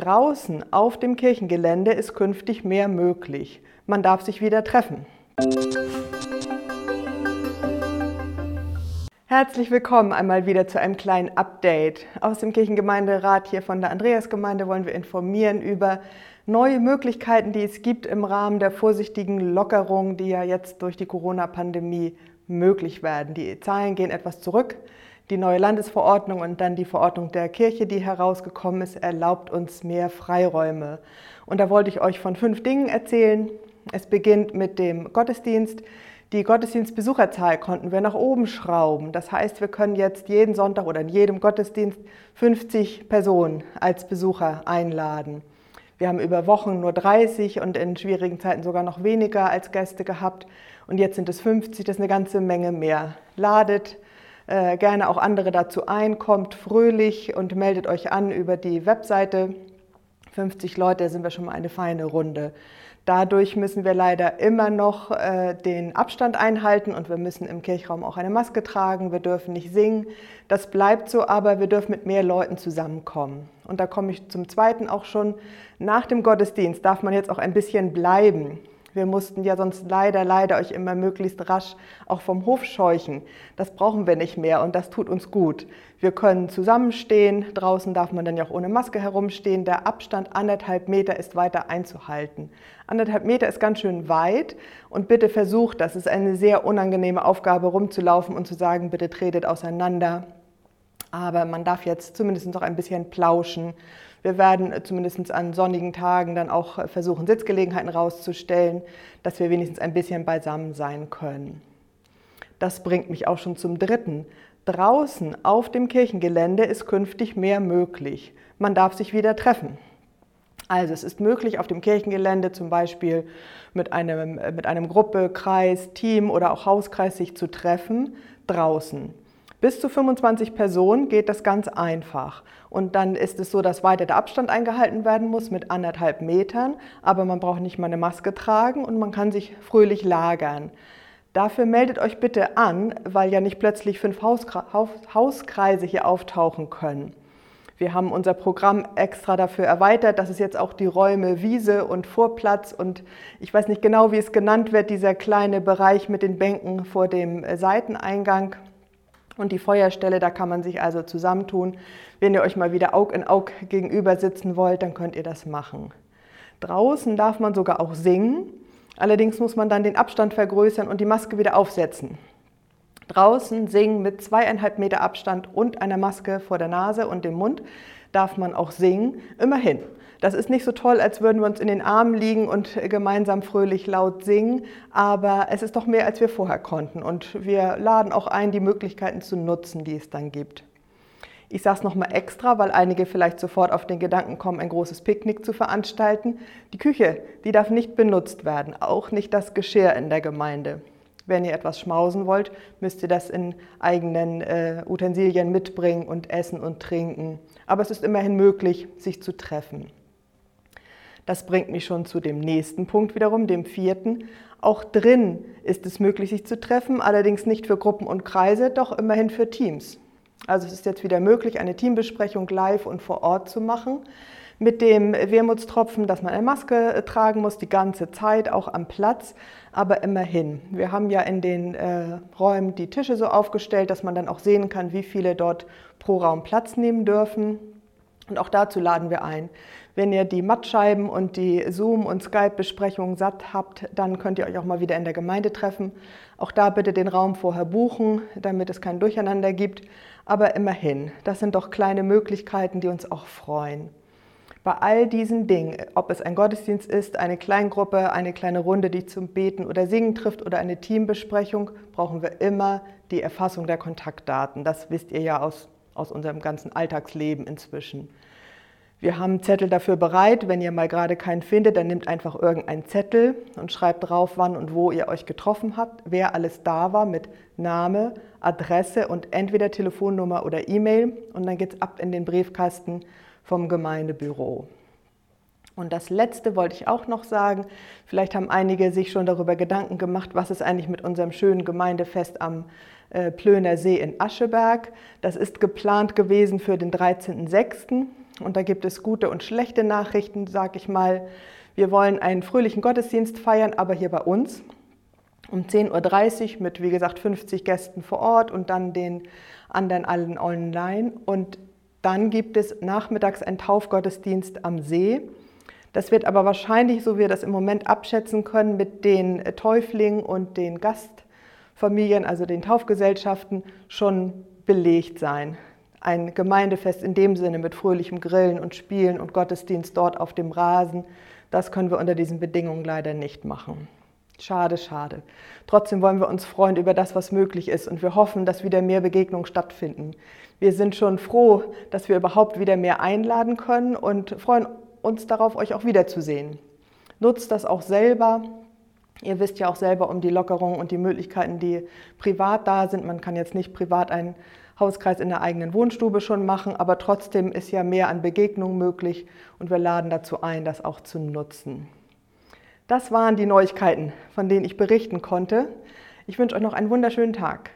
Draußen auf dem Kirchengelände ist künftig mehr möglich. Man darf sich wieder treffen. Herzlich willkommen einmal wieder zu einem kleinen Update. Aus dem Kirchengemeinderat hier von der Andreasgemeinde wollen wir informieren über neue Möglichkeiten, die es gibt im Rahmen der vorsichtigen Lockerung, die ja jetzt durch die Corona-Pandemie möglich werden. Die Zahlen gehen etwas zurück. Die neue Landesverordnung und dann die Verordnung der Kirche, die herausgekommen ist, erlaubt uns mehr Freiräume. Und da wollte ich euch von fünf Dingen erzählen. Es beginnt mit dem Gottesdienst. Die Gottesdienstbesucherzahl konnten wir nach oben schrauben. Das heißt, wir können jetzt jeden Sonntag oder in jedem Gottesdienst 50 Personen als Besucher einladen. Wir haben über Wochen nur 30 und in schwierigen Zeiten sogar noch weniger als Gäste gehabt. Und jetzt sind es 50, das ist eine ganze Menge mehr. Ladet äh, gerne auch andere dazu ein, kommt fröhlich und meldet euch an über die Webseite. 50 Leute sind wir schon mal eine feine Runde. Dadurch müssen wir leider immer noch äh, den Abstand einhalten und wir müssen im Kirchraum auch eine Maske tragen. Wir dürfen nicht singen. Das bleibt so, aber wir dürfen mit mehr Leuten zusammenkommen. Und da komme ich zum Zweiten auch schon. Nach dem Gottesdienst darf man jetzt auch ein bisschen bleiben. Wir mussten ja sonst leider, leider euch immer möglichst rasch auch vom Hof scheuchen. Das brauchen wir nicht mehr und das tut uns gut. Wir können zusammenstehen. Draußen darf man dann ja auch ohne Maske herumstehen. Der Abstand anderthalb Meter ist weiter einzuhalten. Anderthalb Meter ist ganz schön weit und bitte versucht das. Ist eine sehr unangenehme Aufgabe, rumzulaufen und zu sagen, bitte tretet auseinander. Aber man darf jetzt zumindest noch ein bisschen plauschen wir werden zumindest an sonnigen Tagen dann auch versuchen, Sitzgelegenheiten rauszustellen, dass wir wenigstens ein bisschen beisammen sein können. Das bringt mich auch schon zum dritten. Draußen auf dem Kirchengelände ist künftig mehr möglich. Man darf sich wieder treffen. Also es ist möglich, auf dem Kirchengelände zum Beispiel mit einem, mit einem Gruppe, Kreis, Team oder auch Hauskreis sich zu treffen, draußen. Bis zu 25 Personen geht das ganz einfach. Und dann ist es so, dass weiter der Abstand eingehalten werden muss mit anderthalb Metern, aber man braucht nicht mal eine Maske tragen und man kann sich fröhlich lagern. Dafür meldet euch bitte an, weil ja nicht plötzlich fünf Hauskreise hier auftauchen können. Wir haben unser Programm extra dafür erweitert, dass es jetzt auch die Räume Wiese und Vorplatz und ich weiß nicht genau, wie es genannt wird, dieser kleine Bereich mit den Bänken vor dem Seiteneingang und die Feuerstelle, da kann man sich also zusammentun. Wenn ihr euch mal wieder Aug in Aug gegenüber sitzen wollt, dann könnt ihr das machen. Draußen darf man sogar auch singen. Allerdings muss man dann den Abstand vergrößern und die Maske wieder aufsetzen. Draußen singen mit zweieinhalb Meter Abstand und einer Maske vor der Nase und dem Mund darf man auch singen. Immerhin. Das ist nicht so toll, als würden wir uns in den Armen liegen und gemeinsam fröhlich laut singen, aber es ist doch mehr, als wir vorher konnten. Und wir laden auch ein, die Möglichkeiten zu nutzen, die es dann gibt. Ich sage es nochmal extra, weil einige vielleicht sofort auf den Gedanken kommen, ein großes Picknick zu veranstalten. Die Küche, die darf nicht benutzt werden, auch nicht das Geschirr in der Gemeinde. Wenn ihr etwas schmausen wollt, müsst ihr das in eigenen äh, Utensilien mitbringen und essen und trinken. Aber es ist immerhin möglich, sich zu treffen. Das bringt mich schon zu dem nächsten Punkt wiederum, dem vierten. Auch drin ist es möglich, sich zu treffen, allerdings nicht für Gruppen und Kreise, doch immerhin für Teams. Also es ist jetzt wieder möglich, eine Teambesprechung live und vor Ort zu machen. Mit dem Wermutstropfen, dass man eine Maske äh, tragen muss, die ganze Zeit, auch am Platz, aber immerhin. Wir haben ja in den äh, Räumen die Tische so aufgestellt, dass man dann auch sehen kann, wie viele dort pro Raum Platz nehmen dürfen. Und auch dazu laden wir ein. Wenn ihr die Mattscheiben und die Zoom- und Skype-Besprechungen satt habt, dann könnt ihr euch auch mal wieder in der Gemeinde treffen. Auch da bitte den Raum vorher buchen, damit es kein Durcheinander gibt. Aber immerhin, das sind doch kleine Möglichkeiten, die uns auch freuen. Bei all diesen Dingen, ob es ein Gottesdienst ist, eine Kleingruppe, eine kleine Runde, die zum Beten oder Singen trifft oder eine Teambesprechung, brauchen wir immer die Erfassung der Kontaktdaten. Das wisst ihr ja aus, aus unserem ganzen Alltagsleben inzwischen. Wir haben Zettel dafür bereit. Wenn ihr mal gerade keinen findet, dann nehmt einfach irgendeinen Zettel und schreibt drauf, wann und wo ihr euch getroffen habt, wer alles da war mit Name, Adresse und entweder Telefonnummer oder E-Mail. Und dann geht es ab in den Briefkasten vom Gemeindebüro. Und das Letzte wollte ich auch noch sagen. Vielleicht haben einige sich schon darüber Gedanken gemacht, was ist eigentlich mit unserem schönen Gemeindefest am äh, Plöner See in Ascheberg. Das ist geplant gewesen für den 13.06. Und da gibt es gute und schlechte Nachrichten, sage ich mal. Wir wollen einen fröhlichen Gottesdienst feiern, aber hier bei uns um 10.30 Uhr mit, wie gesagt, 50 Gästen vor Ort und dann den anderen allen online. Und dann gibt es nachmittags einen Taufgottesdienst am See. Das wird aber wahrscheinlich, so wie wir das im Moment abschätzen können, mit den Täuflingen und den Gastfamilien, also den Taufgesellschaften, schon belegt sein. Ein Gemeindefest in dem Sinne mit fröhlichem Grillen und Spielen und Gottesdienst dort auf dem Rasen, das können wir unter diesen Bedingungen leider nicht machen. Schade, schade. Trotzdem wollen wir uns freuen über das, was möglich ist und wir hoffen, dass wieder mehr Begegnungen stattfinden. Wir sind schon froh, dass wir überhaupt wieder mehr einladen können und freuen uns darauf, euch auch wiederzusehen. Nutzt das auch selber. Ihr wisst ja auch selber um die Lockerungen und die Möglichkeiten, die privat da sind. Man kann jetzt nicht privat einen Hauskreis in der eigenen Wohnstube schon machen, aber trotzdem ist ja mehr an Begegnungen möglich und wir laden dazu ein, das auch zu nutzen. Das waren die Neuigkeiten, von denen ich berichten konnte. Ich wünsche euch noch einen wunderschönen Tag.